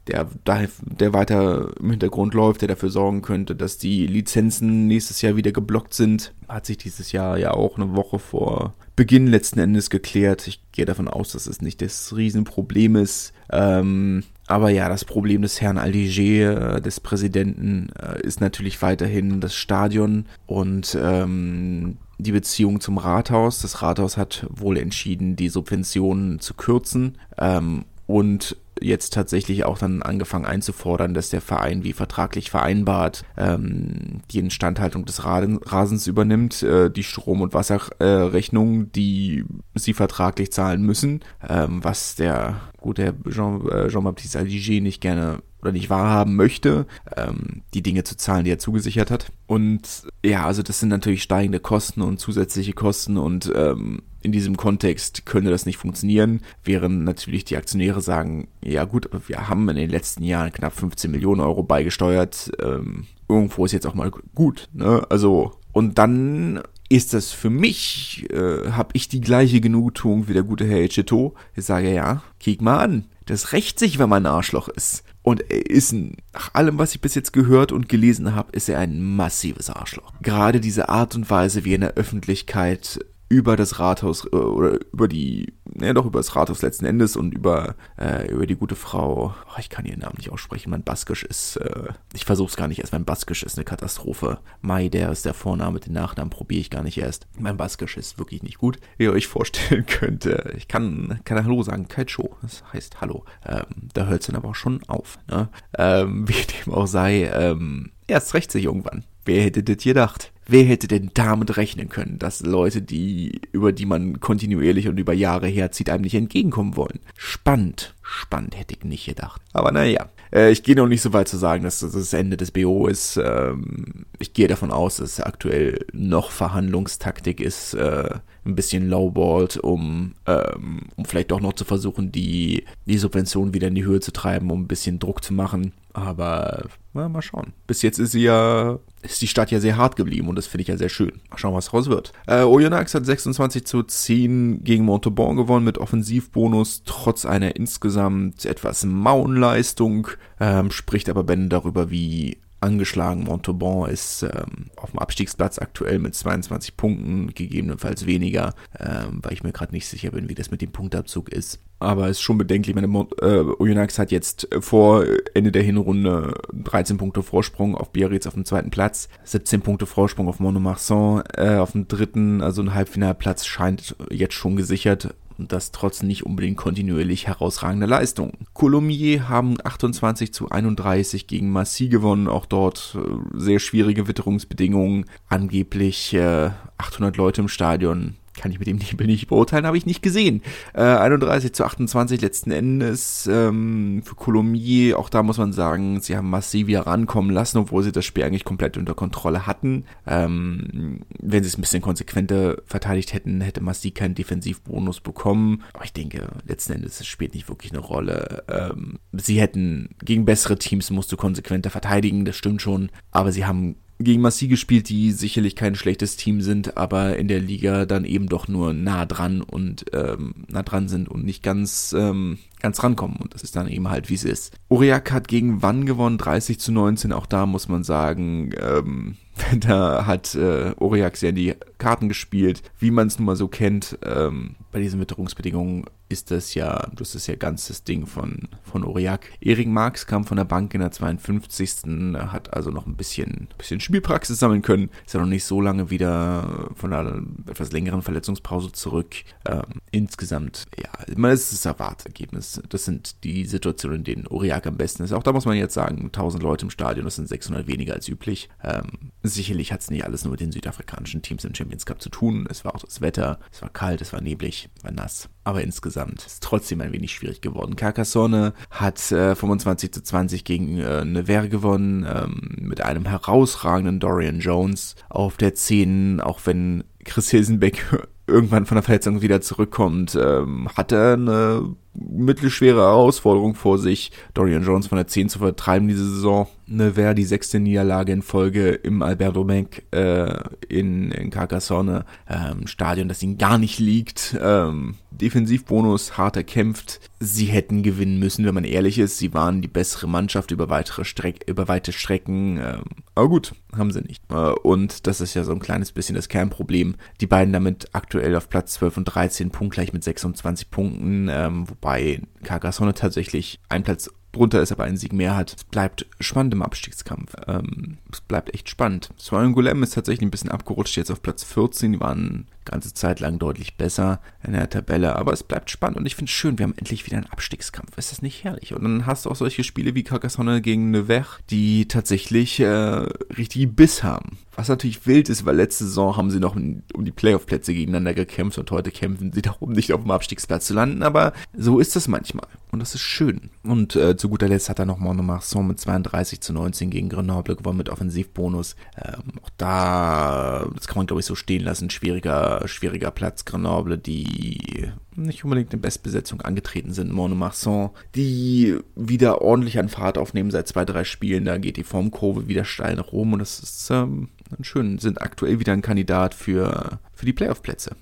der, der weiter im Hintergrund läuft, der dafür sorgen könnte, dass die Lizenzen nächstes Jahr wieder geblockt sind. Hat sich dieses Jahr ja auch eine Woche vor Beginn letzten Endes geklärt. Ich gehe davon aus, dass es nicht das Riesenproblem ist. Ähm, aber ja, das Problem des Herrn Aldiger, äh, des Präsidenten, äh, ist natürlich weiterhin das Stadion und ähm, die Beziehung zum Rathaus. Das Rathaus hat wohl entschieden, die Subventionen zu kürzen ähm, und jetzt tatsächlich auch dann angefangen einzufordern, dass der Verein wie vertraglich vereinbart ähm, die Instandhaltung des Rasens übernimmt, äh, die Strom- und Wasserrechnung, äh, die sie vertraglich zahlen müssen, ähm, was der gute Jean, äh, Jean-Baptiste Aldiger nicht gerne oder nicht wahrhaben möchte, ähm, die Dinge zu zahlen, die er zugesichert hat. Und ja, also das sind natürlich steigende Kosten und zusätzliche Kosten und ähm, in diesem Kontext könnte das nicht funktionieren, während natürlich die Aktionäre sagen, ja gut, wir haben in den letzten Jahren knapp 15 Millionen Euro beigesteuert, ähm, irgendwo ist jetzt auch mal gut, ne? Also, und dann ist das für mich, äh, habe ich die gleiche Genugtuung wie der gute Herr Echito. Ich sage, ja, kick mal an. Das rächt sich, wenn man ein Arschloch ist. Und er ist, ein, nach allem, was ich bis jetzt gehört und gelesen habe, ist er ein massives Arschloch. Gerade diese Art und Weise, wie er in der Öffentlichkeit über das Rathaus äh, oder über die, ne, doch über das Rathaus letzten Endes und über, äh, über die gute Frau, oh, ich kann ihren Namen nicht aussprechen, mein Baskisch ist, äh, ich versuch's gar nicht erst, mein Baskisch ist eine Katastrophe. Mai, der ist der Vorname, den Nachnamen probiere ich gar nicht erst. Mein Baskisch ist wirklich nicht gut, wie ihr euch vorstellen könnt. Äh, ich kann, kann Hallo sagen, Kaitscho, das heißt Hallo. Ähm, da hört's dann aber auch schon auf, ne? Ähm, wie dem auch sei, ähm, erst recht sich irgendwann. Wer hätte das gedacht? Wer hätte denn damit rechnen können, dass Leute, die, über die man kontinuierlich und über Jahre herzieht, einem nicht entgegenkommen wollen? Spannend. Spannend hätte ich nicht gedacht. Aber naja, äh, ich gehe noch nicht so weit zu sagen, dass das das Ende des BO ist. Ähm, ich gehe davon aus, dass es aktuell noch Verhandlungstaktik ist, äh, ein bisschen lowballt, um, ähm, um vielleicht auch noch zu versuchen, die, die Subvention wieder in die Höhe zu treiben, um ein bisschen Druck zu machen. Aber na, mal schauen. Bis jetzt ist sie ja, ist die Stadt ja sehr hart geblieben und das finde ich ja sehr schön. Mal schauen, was raus wird. Äh, Oyonnax hat 26 zu 10 gegen Montauban gewonnen mit Offensivbonus, trotz einer insgesamt etwas mauen Leistung. Ähm, spricht aber Ben darüber, wie angeschlagen. Montauban ist ähm, auf dem Abstiegsplatz aktuell mit 22 Punkten, gegebenenfalls weniger, ähm, weil ich mir gerade nicht sicher bin, wie das mit dem Punktabzug ist. Aber es ist schon bedenklich. Meine äh, Oyonnax hat jetzt vor Ende der Hinrunde 13 Punkte Vorsprung auf Biarritz auf dem zweiten Platz, 17 Punkte Vorsprung auf Monomarsan äh, auf dem dritten, also ein Halbfinalplatz scheint jetzt schon gesichert und das trotz nicht unbedingt kontinuierlich herausragender Leistungen. Colomiers haben 28 zu 31 gegen Massy gewonnen, auch dort äh, sehr schwierige Witterungsbedingungen, angeblich äh, 800 Leute im Stadion, kann ich mit dem Nebel nicht beurteilen, habe ich nicht gesehen. Äh, 31 zu 28 letzten Endes ähm, für Colomiers, auch da muss man sagen, sie haben massiv wieder rankommen lassen, obwohl sie das Spiel eigentlich komplett unter Kontrolle hatten. Ähm, wenn sie es ein bisschen konsequenter verteidigt hätten, hätte Massi keinen Defensivbonus bekommen. Aber ich denke, letzten Endes es spielt nicht wirklich eine Rolle. Ähm, sie hätten gegen bessere Teams musst du konsequenter verteidigen, das stimmt schon, aber sie haben gegen Massi gespielt, die sicherlich kein schlechtes Team sind, aber in der Liga dann eben doch nur nah dran und ähm, nah dran sind und nicht ganz ähm, ganz rankommen. Und das ist dann eben halt, wie es ist. Uriak hat gegen Wann gewonnen, 30 zu 19. Auch da muss man sagen, ähm, da hat äh, Uriak sehr in die Karten gespielt, wie man es nun mal so kennt. Ähm, bei diesen Witterungsbedingungen ist das ja, das ist ja ganz das Ding von, von Uriak. Erik Marx kam von der Bank in der 52. Hat also noch ein bisschen, bisschen Spielpraxis sammeln können. Ist ja noch nicht so lange wieder von einer etwas längeren Verletzungspause zurück. Ähm, insgesamt, ja, man ist das Erwartergebnis das sind die Situationen, in denen Uriak am besten ist. Auch da muss man jetzt sagen, 1000 Leute im Stadion, das sind 600 weniger als üblich. Ähm, sicherlich hat es nicht alles nur mit den südafrikanischen Teams im Champions Cup zu tun. Es war auch das Wetter, es war kalt, es war neblig, war nass. Aber insgesamt ist trotzdem ein wenig schwierig geworden. Carcassonne hat äh, 25 zu 20 gegen äh, Nevers gewonnen, ähm, mit einem herausragenden Dorian Jones auf der 10, auch wenn Chris Hilsenbeck irgendwann von der Verletzung wieder zurückkommt, ähm, hat er eine mittelschwere Herausforderung vor sich, Dorian Jones von der 10 zu vertreiben diese Saison. Ne, wäre die sechste Niederlage in Folge im Alberto Bank äh, in, in Carcassonne ähm, Stadion, das ihnen gar nicht liegt. Ähm, Defensivbonus hart erkämpft. Sie hätten gewinnen müssen, wenn man ehrlich ist. Sie waren die bessere Mannschaft über weitere Streck über weite Strecken. Ähm, aber gut, haben sie nicht. Äh, und das ist ja so ein kleines bisschen das Kernproblem. Die beiden damit aktuell auf Platz 12 und 13, punktgleich mit 26 Punkten, ähm, wobei Carcassonne tatsächlich ein Platz drunter ist, aber einen Sieg mehr hat. Es bleibt spannend im Abstiegskampf. Ähm, es bleibt echt spannend. Swan Golem ist tatsächlich ein bisschen abgerutscht, jetzt auf Platz 14. Die waren ganze Zeit lang deutlich besser in der Tabelle, aber es bleibt spannend und ich finde es schön, wir haben endlich wieder einen Abstiegskampf. Ist das nicht herrlich? Und dann hast du auch solche Spiele wie Carcassonne gegen Nevers, die tatsächlich äh, richtig Biss haben. Was natürlich wild ist, weil letzte Saison haben sie noch um die Playoff-Plätze gegeneinander gekämpft und heute kämpfen sie darum, nicht auf dem Abstiegsplatz zu landen, aber so ist das manchmal. Und das ist schön. Und äh, zu guter Letzt hat er noch Monomarsan mit 32 zu 19 gegen Grenoble gewonnen mit Offensivbonus. Ähm, auch da, das kann man glaube ich so stehen lassen, schwieriger, schwieriger Platz. Grenoble, die nicht unbedingt in Bestbesetzung angetreten sind. Monomarsan, die wieder ordentlich an Fahrt aufnehmen seit zwei, drei Spielen. Da geht die Formkurve wieder steil nach oben und das ist ähm, schön. Sind aktuell wieder ein Kandidat für, für die Playoff-Plätze.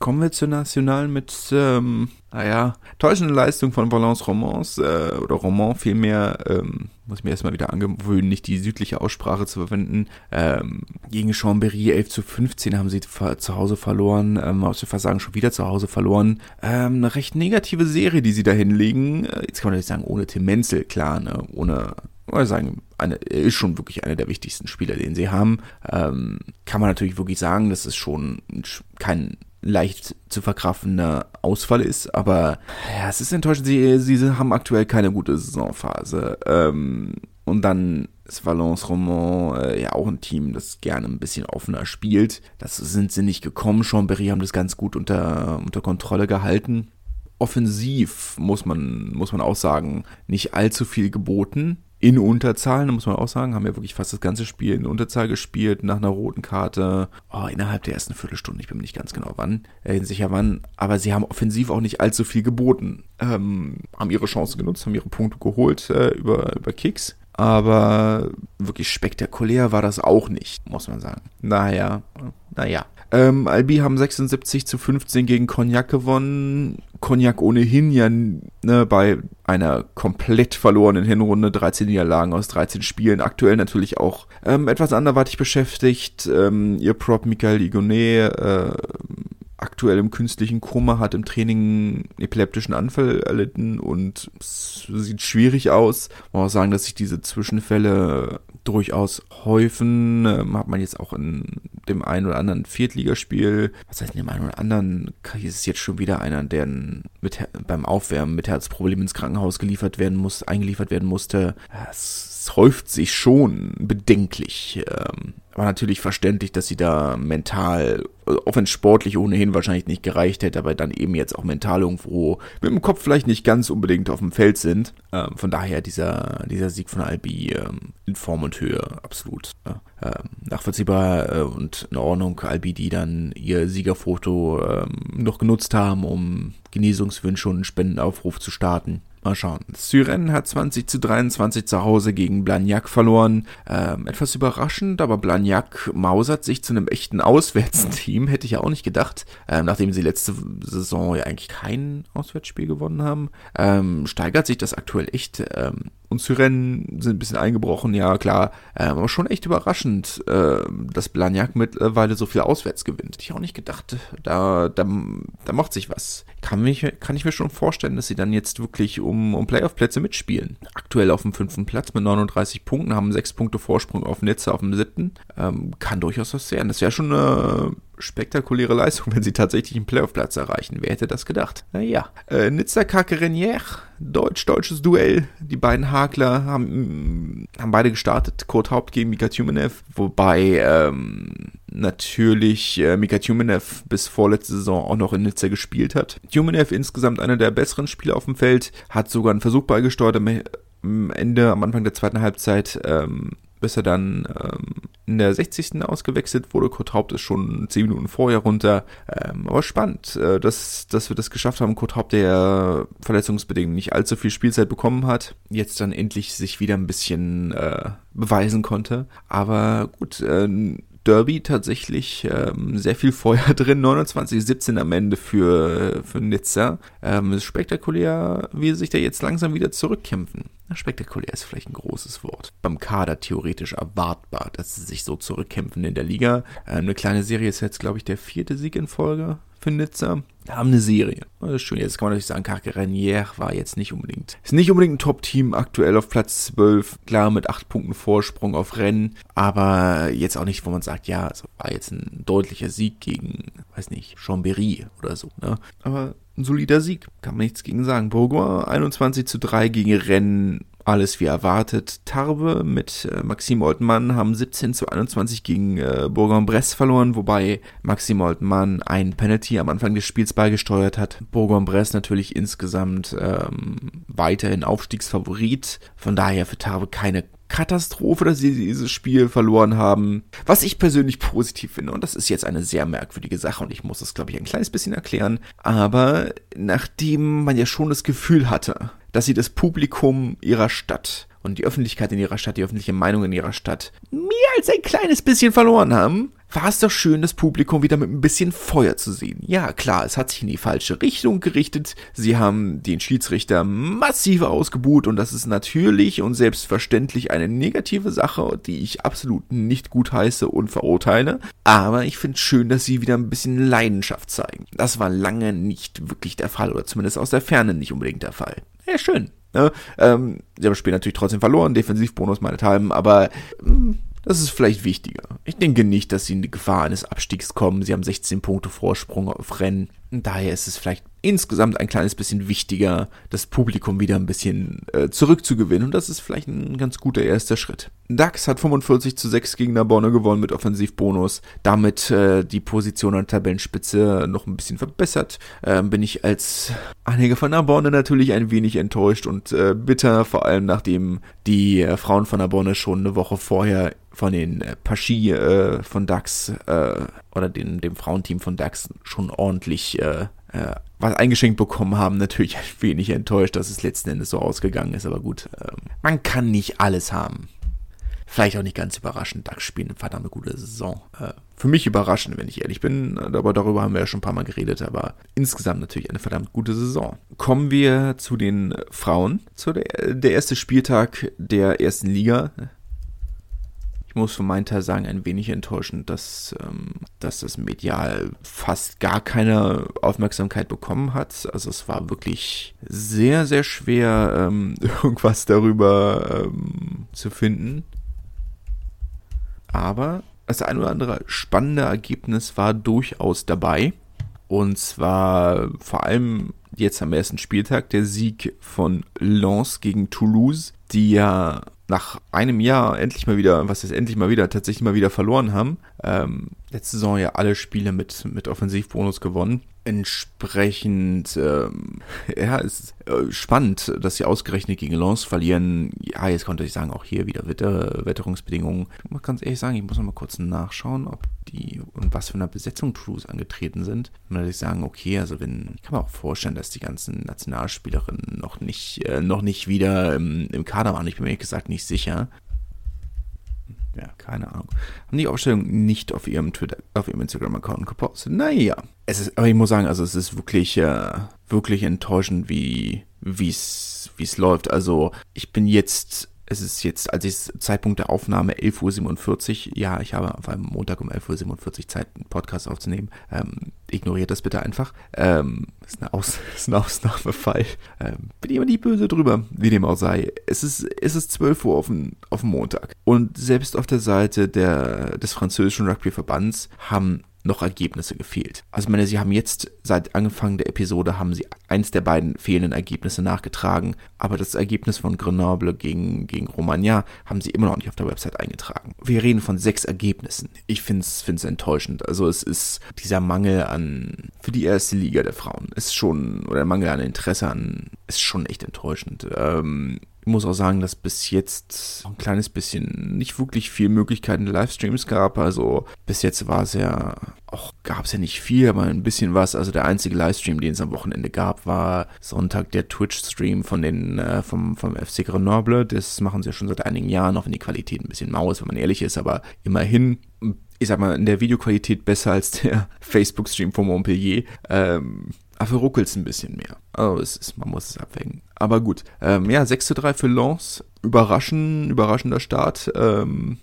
Kommen wir zur Nationalen mit, ähm, naja, täuschende Leistung von Valence Romans, äh, oder Roman vielmehr, ähm, muss ich mir erstmal wieder angewöhnen, nicht die südliche Aussprache zu verwenden. Ähm, gegen Chambéry 11 zu 15 haben sie zu Hause verloren, ähm, aus dem Versagen schon wieder zu Hause verloren. Ähm, eine recht negative Serie, die sie da hinlegen. Äh, jetzt kann man natürlich sagen, ohne Tim Menzel, klar, ne, ohne oder sagen, eine, er ist schon wirklich einer der wichtigsten Spieler, den sie haben. Ähm, kann man natürlich wirklich sagen, das ist schon kein leicht zu verkraftender Ausfall ist, aber ja, es ist enttäuschend. Sie, sie haben aktuell keine gute Saisonphase. Ähm, und dann ist Valence Roman äh, ja auch ein Team, das gerne ein bisschen offener spielt. Das sind sie nicht gekommen. Chambéry haben das ganz gut unter, unter Kontrolle gehalten. Offensiv muss man, muss man auch sagen, nicht allzu viel geboten in Unterzahl, muss man auch sagen, haben ja wirklich fast das ganze Spiel in Unterzahl gespielt, nach einer roten Karte, oh, innerhalb der ersten Viertelstunde, ich bin mir nicht ganz genau wann, äh, sicher wann, aber sie haben offensiv auch nicht allzu viel geboten, ähm, haben ihre Chance genutzt, haben ihre Punkte geholt äh, über, über Kicks, aber wirklich spektakulär war das auch nicht, muss man sagen. Naja, naja. Ähm, Albi haben 76 zu 15 gegen Cognac gewonnen. Cognac ohnehin ja ne, bei einer komplett verlorenen Hinrunde, 13 Niederlagen aus 13 Spielen, aktuell natürlich auch ähm, etwas anderweitig beschäftigt. Ähm, ihr Prop Michael Igonet, äh, aktuell im künstlichen Koma, hat im Training epileptischen Anfall erlitten und sieht schwierig aus. Man muss auch sagen, dass sich diese Zwischenfälle durchaus häufen. Ähm, hat man jetzt auch in dem einen oder anderen Viertligaspiel, was heißt in dem einen oder anderen, ist es jetzt schon wieder einer, der mit, beim Aufwärmen mit Herzproblemen ins Krankenhaus geliefert werden muss, eingeliefert werden musste. Es es häuft sich schon bedenklich. Ähm, war natürlich verständlich, dass sie da mental, auch wenn es sportlich ohnehin wahrscheinlich nicht gereicht hätte, aber dann eben jetzt auch mental irgendwo mit dem Kopf vielleicht nicht ganz unbedingt auf dem Feld sind. Ähm, von daher dieser, dieser Sieg von Albi ähm, in Form und Höhe absolut äh, nachvollziehbar äh, und in Ordnung. Albi, die dann ihr Siegerfoto äh, noch genutzt haben, um Genesungswünsche und einen Spendenaufruf zu starten. Mal schauen. Syren hat 20 zu 23 zu Hause gegen Blagnac verloren. Ähm, etwas überraschend, aber Blagnac mausert sich zu einem echten Auswärtsteam, hätte ich ja auch nicht gedacht. Ähm, nachdem sie letzte Saison ja eigentlich kein Auswärtsspiel gewonnen haben, ähm, steigert sich das aktuell echt. Und Syren sind ein bisschen eingebrochen, ja klar. Ähm, aber schon echt überraschend, äh, dass Blagnac mittlerweile so viel auswärts gewinnt. Hätte ich auch nicht gedacht. Da, da, da macht sich was. Kann, mich, kann ich mir schon vorstellen, dass sie dann jetzt wirklich um, um Playoff-Plätze mitspielen. Aktuell auf dem fünften Platz mit 39 Punkten, haben sechs Punkte Vorsprung auf Nizza auf dem siebten. Ähm, kann durchaus was werden. Das wäre schon eine spektakuläre Leistung, wenn sie tatsächlich einen Playoff-Platz erreichen. Wer hätte das gedacht? Naja. Äh, Nizza Kakerenier, deutsch-deutsches Duell. Die beiden Hakler haben, haben beide gestartet. Kurt Haupt gegen Mika Tumenev, wobei ähm, natürlich äh, Mika Tumenev bis vorletzte Saison auch noch in Nizza gespielt hat. Tumenev insgesamt einer der besseren Spieler auf dem Feld, hat sogar einen Versuch beigesteuert am Ende, am Anfang der zweiten Halbzeit, ähm, bis er dann ähm, in der 60. ausgewechselt wurde. Kurt Haupt ist schon 10 Minuten vorher runter. Ähm, aber spannend, äh, dass, dass wir das geschafft haben. Kurt Haupt, der verletzungsbedingt nicht allzu viel Spielzeit bekommen hat, jetzt dann endlich sich wieder ein bisschen äh, beweisen konnte. Aber gut, äh, Derby tatsächlich ähm, sehr viel Feuer drin. 29-17 am Ende für, für Nizza. Ähm, ist spektakulär, wie sich da jetzt langsam wieder zurückkämpfen. Spektakulär ist vielleicht ein großes Wort. Beim Kader theoretisch erwartbar, dass sie sich so zurückkämpfen in der Liga. Ähm, eine kleine Serie ist jetzt, glaube ich, der vierte Sieg in Folge für Nizza. Haben eine Serie. Das ist schön. Jetzt kann man natürlich sagen, Carcarenier war jetzt nicht unbedingt. Ist nicht unbedingt ein Top-Team, aktuell auf Platz 12. Klar, mit 8 Punkten Vorsprung auf Rennen. Aber jetzt auch nicht, wo man sagt, ja, es war jetzt ein deutlicher Sieg gegen, weiß nicht, Chambéry oder so. Ne? Aber ein solider Sieg. Kann man nichts gegen sagen. Bourgoin 21 zu 3 gegen Rennen alles wie erwartet. Tarbe mit äh, Maxim Oltmann haben 17 zu 21 gegen äh, Bourg-en-Bresse verloren, wobei Maxim Oltmann ein Penalty am Anfang des Spiels beigesteuert hat. Bourg-en-Bresse natürlich insgesamt ähm, weiterhin Aufstiegsfavorit. Von daher für Tarbe keine Katastrophe, dass sie dieses Spiel verloren haben. Was ich persönlich positiv finde, und das ist jetzt eine sehr merkwürdige Sache, und ich muss das, glaube ich, ein kleines bisschen erklären, aber nachdem man ja schon das Gefühl hatte, dass sie das Publikum ihrer Stadt und die Öffentlichkeit in ihrer Stadt, die öffentliche Meinung in ihrer Stadt mehr als ein kleines bisschen verloren haben, war es doch schön, das Publikum wieder mit ein bisschen Feuer zu sehen. Ja, klar, es hat sich in die falsche Richtung gerichtet. Sie haben den Schiedsrichter massiv ausgebuht und das ist natürlich und selbstverständlich eine negative Sache, die ich absolut nicht gut heiße und verurteile. Aber ich finde es schön, dass sie wieder ein bisschen Leidenschaft zeigen. Das war lange nicht wirklich der Fall oder zumindest aus der Ferne nicht unbedingt der Fall. Ja, schön. Ne? Ähm, sie haben das Spiel natürlich trotzdem verloren, Defensivbonus meinethalben, aber mh, hm, das ist vielleicht wichtiger. Ich denke nicht, dass sie in die Gefahr eines Abstiegs kommen. Sie haben 16 Punkte Vorsprung auf Rennen. Daher ist es vielleicht insgesamt ein kleines bisschen wichtiger, das Publikum wieder ein bisschen äh, zurückzugewinnen. Und das ist vielleicht ein ganz guter erster Schritt. DAX hat 45 zu 6 gegen Narbonne gewonnen mit Offensivbonus. Damit äh, die Position an der Tabellenspitze noch ein bisschen verbessert. Ähm, bin ich als Anhänger von Narbonne natürlich ein wenig enttäuscht und äh, bitter, vor allem nachdem die äh, Frauen von Narbonne schon eine Woche vorher von den äh, Paschi äh, von DAX äh, oder den, dem Frauenteam von DAX schon ordentlich äh, äh, was eingeschenkt bekommen haben. Natürlich ein wenig enttäuscht, dass es letzten Endes so ausgegangen ist, aber gut, äh, man kann nicht alles haben. Vielleicht auch nicht ganz überraschend. DAX spielen eine verdammt gute Saison. Äh, für mich überraschend, wenn ich ehrlich bin, aber darüber haben wir ja schon ein paar Mal geredet, aber insgesamt natürlich eine verdammt gute Saison. Kommen wir zu den Frauen, zu der, der erste Spieltag der ersten Liga ich muss für meinen Teil sagen, ein wenig enttäuschend, dass, ähm, dass das medial fast gar keine Aufmerksamkeit bekommen hat. Also es war wirklich sehr, sehr schwer, ähm, irgendwas darüber ähm, zu finden. Aber das ein oder andere spannende Ergebnis war durchaus dabei. Und zwar vor allem jetzt am ersten Spieltag der Sieg von Lens gegen Toulouse, die ja nach einem Jahr endlich mal wieder, was ist endlich mal wieder, tatsächlich mal wieder verloren haben. Ähm, letzte Saison ja alle Spiele mit, mit Offensivbonus gewonnen. Entsprechend, ähm, ja, ist äh, spannend, dass sie ausgerechnet gegen Lens verlieren. Ja, jetzt konnte ich sagen, auch hier wieder Wetter, Wetterungsbedingungen. Ich muss ganz ehrlich sagen, ich muss noch mal kurz nachschauen, ob die und was für eine Besetzung Crews angetreten sind. Und würde ich sagen, okay, also wenn, ich kann mir auch vorstellen, dass die ganzen Nationalspielerinnen noch nicht, äh, noch nicht wieder im, im Kader waren. Ich bin mir ehrlich gesagt nicht sicher ja, keine Ahnung. Haben die Aufstellung nicht auf ihrem Twitter, auf ihrem Instagram-Account gepostet. Naja. Es ist, aber ich muss sagen, also es ist wirklich, äh, wirklich enttäuschend, wie, wie es, wie es läuft. Also, ich bin jetzt es ist jetzt, als ich Zeitpunkt der Aufnahme 11.47 Uhr, ja, ich habe auf einem Montag um 11.47 Uhr Zeit, einen Podcast aufzunehmen. Ähm, ignoriert das bitte einfach. Ähm, ist, eine Aus ist ein Ausnahmefall. Ähm, bin aber nicht böse drüber, wie dem auch sei. Es ist, es ist 12 Uhr auf dem, auf dem Montag. Und selbst auf der Seite der, des französischen Rugbyverbands haben noch Ergebnisse gefehlt. Also ich meine, sie haben jetzt seit Anfang der Episode haben sie eins der beiden fehlenden Ergebnisse nachgetragen, aber das Ergebnis von Grenoble gegen, gegen Romagna haben sie immer noch nicht auf der Website eingetragen. Wir reden von sechs Ergebnissen. Ich finde es enttäuschend. Also es ist dieser Mangel an, für die erste Liga der Frauen ist schon, oder der Mangel an Interesse an, ist schon echt enttäuschend. Ähm, Ich muss auch sagen, dass bis jetzt ein kleines bisschen nicht wirklich viel Möglichkeiten Livestreams gab. Also bis jetzt war es ja auch gab es ja nicht viel, aber ein bisschen was. Also der einzige Livestream, den es am Wochenende gab, war Sonntag der Twitch-Stream von den äh, vom vom FC Grenoble. Das machen sie ja schon seit einigen Jahren, auch wenn die Qualität ein bisschen mau ist, wenn man ehrlich ist, aber immerhin ich sag mal, in der Videoqualität besser als der Facebook-Stream von Montpellier. Ähm, Dafür ruckelt ein bisschen mehr. Also es ist, man muss es abwägen. Aber gut. Ähm, ja, 6 zu 3 für Lens. Überraschen, überraschender Start. Ähm,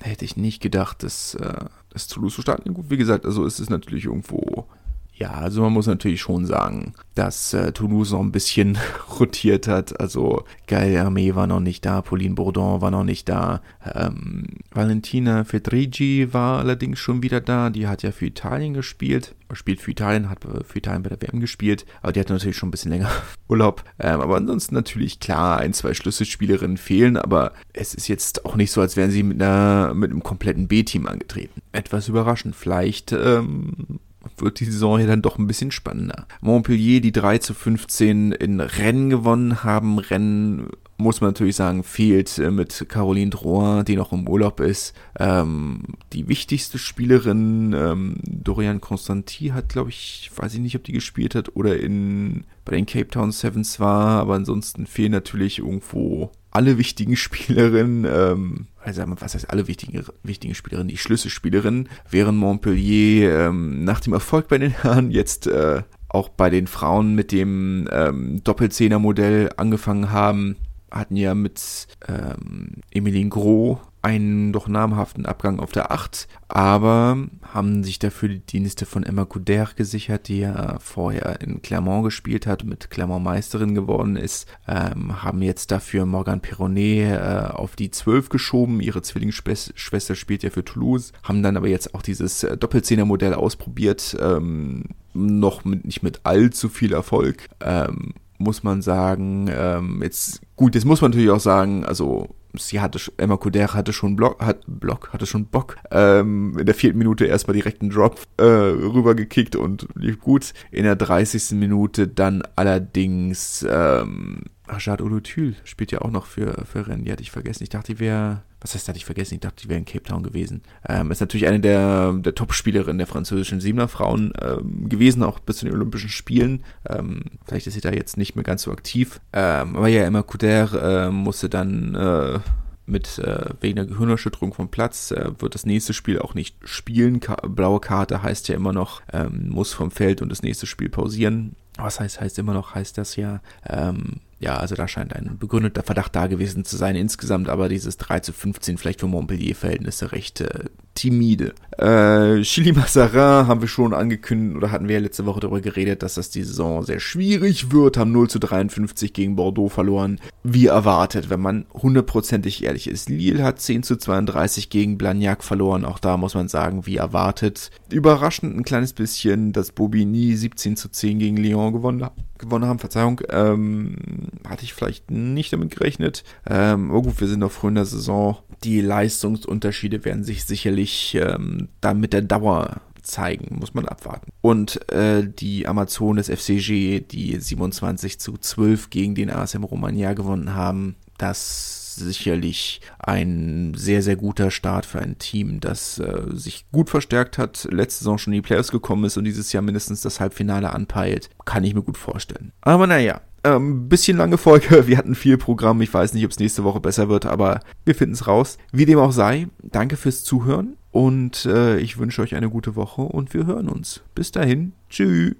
hätte ich nicht gedacht, dass, äh, dass Toulouse so starten. Gut, wie gesagt, also es ist natürlich irgendwo ja, also man muss natürlich schon sagen, dass äh, Toulouse noch ein bisschen rotiert hat. Also Gael Hermé war noch nicht da, Pauline Bourdon war noch nicht da. Ähm, Valentina Fedrigi war allerdings schon wieder da. Die hat ja für Italien gespielt. Spielt für Italien, hat für Italien bei der WM gespielt. Aber die hat natürlich schon ein bisschen länger Urlaub. Ähm, aber ansonsten natürlich klar, ein, zwei Schlüsselspielerinnen fehlen. Aber es ist jetzt auch nicht so, als wären sie mit, einer, mit einem kompletten B-Team angetreten. Etwas überraschend. Vielleicht ähm, wird die Saison hier dann doch ein bisschen spannender. Montpellier, die 3 zu 15 in Rennen gewonnen haben. Rennen muss man natürlich sagen, fehlt äh, mit Caroline Drouin, die noch im Urlaub ist. Ähm, die wichtigste Spielerin, ähm, Dorian Constanti, hat, glaube ich, weiß ich nicht, ob die gespielt hat oder in bei den Cape Town Sevens war, aber ansonsten fehlen natürlich irgendwo alle wichtigen Spielerinnen, ähm, also was heißt alle wichtigen, wichtigen Spielerinnen, die Schlüsselspielerinnen, während Montpellier ähm, nach dem Erfolg bei den Herren jetzt äh, auch bei den Frauen mit dem ähm, Doppelzehner-Modell angefangen haben, hatten ja mit ähm, Emilien Gros einen doch namhaften Abgang auf der 8, aber haben sich dafür die Dienste von Emma Couder gesichert, die ja vorher in Clermont gespielt hat, mit Clermont Meisterin geworden ist, ähm, haben jetzt dafür Morgan Perronnet äh, auf die 12 geschoben, ihre Zwillingsschwester spielt ja für Toulouse, haben dann aber jetzt auch dieses äh, Doppelzehner-Modell ausprobiert, ähm, noch mit, nicht mit allzu viel Erfolg, ähm, muss man sagen, ähm, jetzt, gut, jetzt muss man natürlich auch sagen, also sie hatte, Emma Couder hatte schon Block, hat, Block, hatte schon Bock, ähm, in der vierten Minute erstmal direkt einen Drop äh, rübergekickt und lief gut. In der 30. Minute dann allerdings, ähm, Rajad Olutul spielt ja auch noch für, für Rennen, die hatte ich vergessen. Ich dachte, die wäre, was heißt, hatte ich vergessen? Ich dachte, die wäre in Cape Town gewesen. Ähm, ist natürlich eine der, der Top-Spielerinnen der französischen Siebener-Frauen ähm, gewesen, auch bis zu den Olympischen Spielen. Ähm, vielleicht ist sie da jetzt nicht mehr ganz so aktiv. Ähm, aber ja, Emma Couder äh, musste dann äh, mit äh, wegen der Gehirnerschütterung vom Platz äh, wird das nächste Spiel auch nicht spielen. Ka blaue Karte heißt ja immer noch, ähm, muss vom Feld und das nächste Spiel pausieren. Was heißt, heißt immer noch, heißt das ja, ähm, ja, also da scheint ein begründeter Verdacht da gewesen zu sein insgesamt, aber dieses 3 zu 15 vielleicht für Montpellier-Verhältnisse recht äh, timide. Äh, Chili Massarin haben wir schon angekündigt oder hatten wir ja letzte Woche darüber geredet, dass das die Saison sehr schwierig wird, haben 0 zu 53 gegen Bordeaux verloren, wie erwartet, wenn man hundertprozentig ehrlich ist. Lille hat 10 zu 32 gegen Blagnac verloren, auch da muss man sagen, wie erwartet. Überraschend ein kleines bisschen, dass Bobigny 17 zu 10 gegen Lyon gewonnen hat gewonnen haben, Verzeihung, ähm, hatte ich vielleicht nicht damit gerechnet. Ähm, aber gut, wir sind noch früh in der Saison. Die Leistungsunterschiede werden sich sicherlich ähm, dann mit der Dauer zeigen, muss man abwarten. Und äh, die Amazones FCG, die 27 zu 12 gegen den ASM Romagna gewonnen haben, das sicherlich ein sehr, sehr guter Start für ein Team, das äh, sich gut verstärkt hat, letzte Saison schon in die Playoffs gekommen ist und dieses Jahr mindestens das Halbfinale anpeilt. Kann ich mir gut vorstellen. Aber naja, ähm, bisschen lange Folge. Wir hatten viel Programm. Ich weiß nicht, ob es nächste Woche besser wird, aber wir finden es raus. Wie dem auch sei, danke fürs Zuhören und äh, ich wünsche euch eine gute Woche und wir hören uns. Bis dahin. Tschüss.